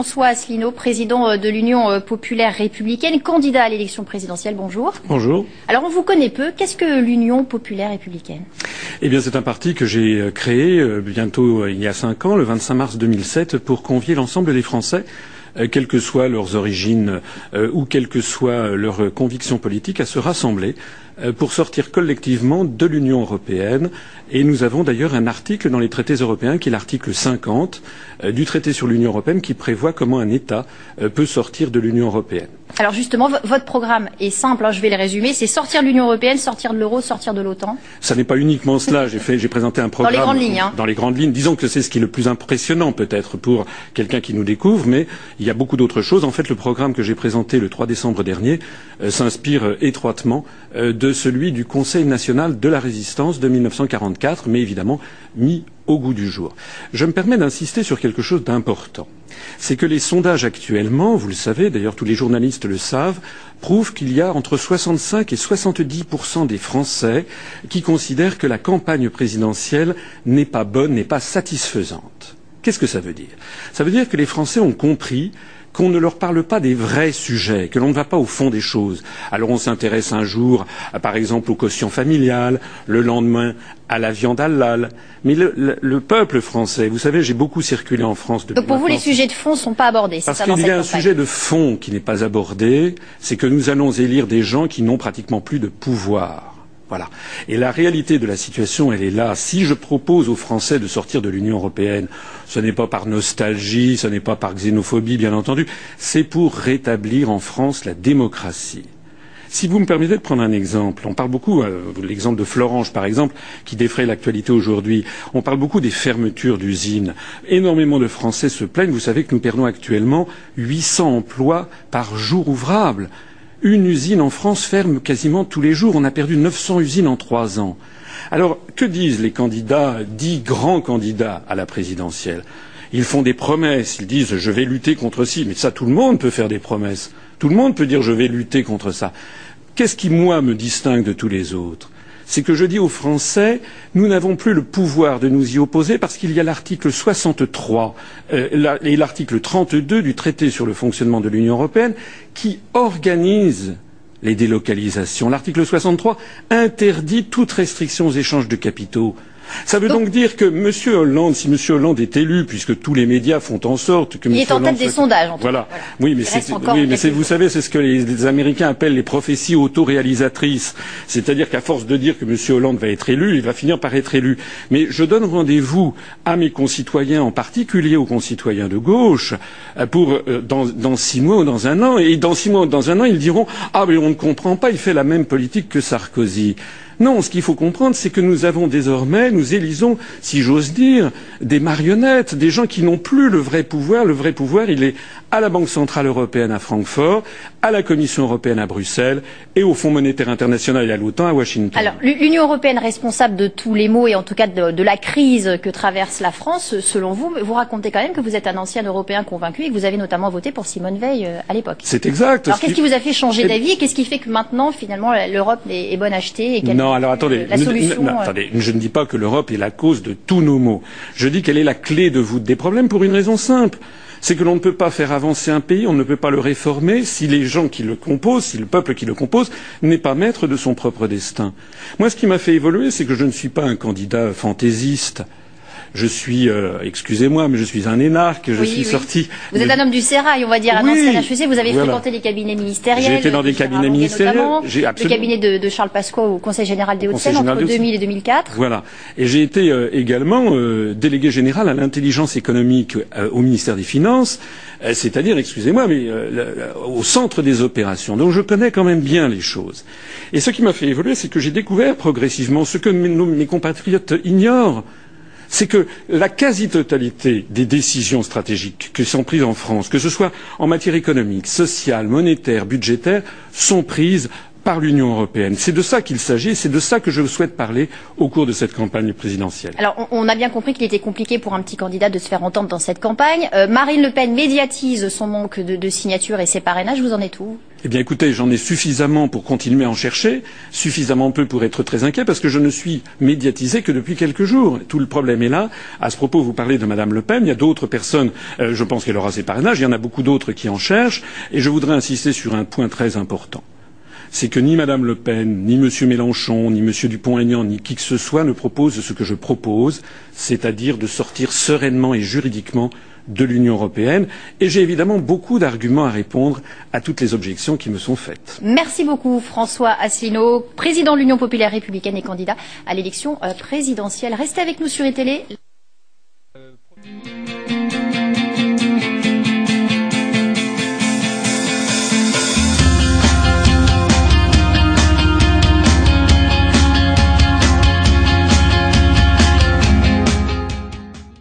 François Asselineau, président euh, de l'Union euh, populaire républicaine, candidat à l'élection présidentielle. Bonjour. Bonjour. Alors, on vous connaît peu. Qu'est-ce que l'Union populaire républicaine? Eh bien, c'est un parti que j'ai euh, créé bientôt il y a cinq ans, le 25 mars 2007, pour convier l'ensemble des Français quelles que soient leurs origines ou quelles que soient leurs convictions politiques, à se rassembler pour sortir collectivement de l'Union européenne. Et nous avons d'ailleurs un article dans les traités européens, qui est l'article 50 du traité sur l'Union européenne, qui prévoit comment un État peut sortir de l'Union européenne. Alors justement, votre programme est simple, hein, je vais le résumer, c'est sortir de l'Union européenne, sortir de l'euro, sortir de l'OTAN. Ça n'est pas uniquement cela. J'ai présenté un programme dans les grandes lignes. Hein. Dans les grandes lignes, disons que c'est ce qui est le plus impressionnant peut-être pour quelqu'un qui nous découvre, mais il y a beaucoup d'autres choses. En fait, le programme que j'ai présenté le 3 décembre dernier euh, s'inspire euh, étroitement euh, de celui du Conseil national de la résistance de 1944, mais évidemment mis au goût du jour. Je me permets d'insister sur quelque chose d'important. C'est que les sondages actuellement, vous le savez, d'ailleurs tous les journalistes le savent, prouvent qu'il y a entre 65 et 70 des Français qui considèrent que la campagne présidentielle n'est pas bonne, n'est pas satisfaisante. Qu'est-ce que ça veut dire? Ça veut dire que les Français ont compris qu'on ne leur parle pas des vrais sujets, que l'on ne va pas au fond des choses. Alors on s'intéresse un jour, par exemple, au quotient familial, le lendemain à la viande halal. Mais le, peuple français, vous savez, j'ai beaucoup circulé en France depuis. Donc pour vous, les sujets de fond ne sont pas abordés. Parce qu'il y a un sujet de fond qui n'est pas abordé, c'est que nous allons élire des gens qui n'ont pratiquement plus de pouvoir. Voilà. Et la réalité de la situation, elle est là. Si je propose aux Français de sortir de l'Union européenne, ce n'est pas par nostalgie, ce n'est pas par xénophobie, bien entendu, c'est pour rétablir en France la démocratie. Si vous me permettez de prendre un exemple, on parle beaucoup, euh, l'exemple de Florange par exemple, qui défraie l'actualité aujourd'hui, on parle beaucoup des fermetures d'usines. Énormément de Français se plaignent, vous savez que nous perdons actuellement 800 emplois par jour ouvrable. Une usine en France ferme quasiment tous les jours. On a perdu 900 usines en trois ans. Alors, que disent les candidats, dits grands candidats à la présidentielle? Ils font des promesses, ils disent je vais lutter contre ci, mais ça tout le monde peut faire des promesses. Tout le monde peut dire je vais lutter contre ça. Qu'est-ce qui, moi, me distingue de tous les autres? C'est que je dis aux Français, nous n'avons plus le pouvoir de nous y opposer parce qu'il y a l'article 63 euh, et l'article 32 du traité sur le fonctionnement de l'Union européenne qui organisent les délocalisations. L'article 63 interdit toute restriction aux échanges de capitaux. Ça veut donc, dire que M. Hollande, si M. Hollande est élu, puisque tous les médias font en sorte que il M. est en tête des sondages. En tout voilà. Oui, mais, oui, mais vous savez, c'est ce que les, les, Américains appellent les prophéties autoréalisatrices. C'est-à-dire qu'à force de dire que M. Hollande va être élu, il va finir par être élu. Mais je donne rendez-vous à mes concitoyens, en particulier aux concitoyens de gauche, euh, pour euh, dans, dans, six mois ou dans un an. Et dans six mois ou dans un an, ils diront ah mais on ne comprend pas, il fait la même politique que Sarkozy. Non, ce qu'il faut comprendre, c'est que nous avons désormais, nous élisons, si j'ose dire, des marionnettes, des gens qui n'ont plus le vrai pouvoir. Le vrai pouvoir, il est à la Banque centrale européenne à Francfort, à la Commission européenne à Bruxelles et au Fonds monétaire international et à l'OTAN à Washington. Alors, l'Union européenne responsable de tous les maux et en tout cas de, de, la crise que traverse la France, selon vous, vous racontez quand même que vous êtes un ancien Européen convaincu et que vous avez notamment voté pour Simone Veil euh, à l'époque. C'est exact. Alors, qu'est-ce qui vous a fait changer d'avis et qu'est-ce qui fait que maintenant, finalement, l'Europe est, bonne achetée et Non, alors attendez, la solution, non, euh... attendez, je ne dis pas que l'Europe est la cause de tous nos maux. Je dis qu'elle est la clé de voûte des problèmes pour une raison simple c'est que l'on ne peut pas faire avancer un pays, on ne peut pas le réformer si les gens qui le composent, si le peuple qui le compose n'est pas maître de son propre destin. Moi, ce qui m'a fait évoluer, c'est que je ne suis pas un candidat fantaisiste je suis, euh, excusez-moi, mais je suis un énarque, je oui, suis oui. sorti. Vous êtes un homme du sérail, on va dire, un oui, ancien HEC, vous avez voilà. fréquenté les cabinets ministériels. J'ai été dans des cabinets ministériels. Le cabinet de, de, Charles Pasqua au Conseil général des Hauts-de-Seine entre 2000 et 2004. Voilà. Et j'ai été euh, également euh, délégué général à l'intelligence économique euh, au ministère des Finances, c'est-à-dire, excusez-moi, mais au centre des opérations. Donc je connais quand même bien les choses. Et ce qui m'a fait évoluer, c'est que j'ai découvert progressivement ce que mes, mes compatriotes ignorent c'est que la quasi-totalité des décisions stratégiques qui sont prises en France, que ce soit en matière économique, sociale, monétaire, budgétaire, sont prises par l'Union européenne. C'est de ça qu'il s'agit, c'est de ça que je souhaite parler au cours de cette campagne présidentielle. Alors, on, a bien compris qu'il était compliqué pour un petit candidat de se faire entendre dans cette campagne. Euh, Marine Le Pen médiatise son manque de, de signatures et ses parrainages. Vous en êtes où? Eh bien écoutez, j'en ai suffisamment pour continuer à en chercher, suffisamment peu pour être très inquiet, parce que je ne suis médiatisé que depuis quelques jours. Tout le problème est là. À ce propos, vous parlez de Madame Le Pen, il y a d'autres personnes, euh, je pense qu'elle aura ses parrainages, il y en a beaucoup d'autres qui en cherchent, et je voudrais insister sur un point très important c'est que ni Madame Le Pen, ni M. Mélenchon, ni M. Dupont-Aignan, ni qui que ce soit ne propose ce que je propose, c'est-à-dire de sortir sereinement et juridiquement de l'Union européenne. Et j'ai évidemment beaucoup d'arguments à répondre à toutes les objections qui me sont faites. Merci beaucoup François Asselineau, président de l'Union populaire républicaine et candidat à l'élection euh, présidentielle. Restez avec nous sur ETélé.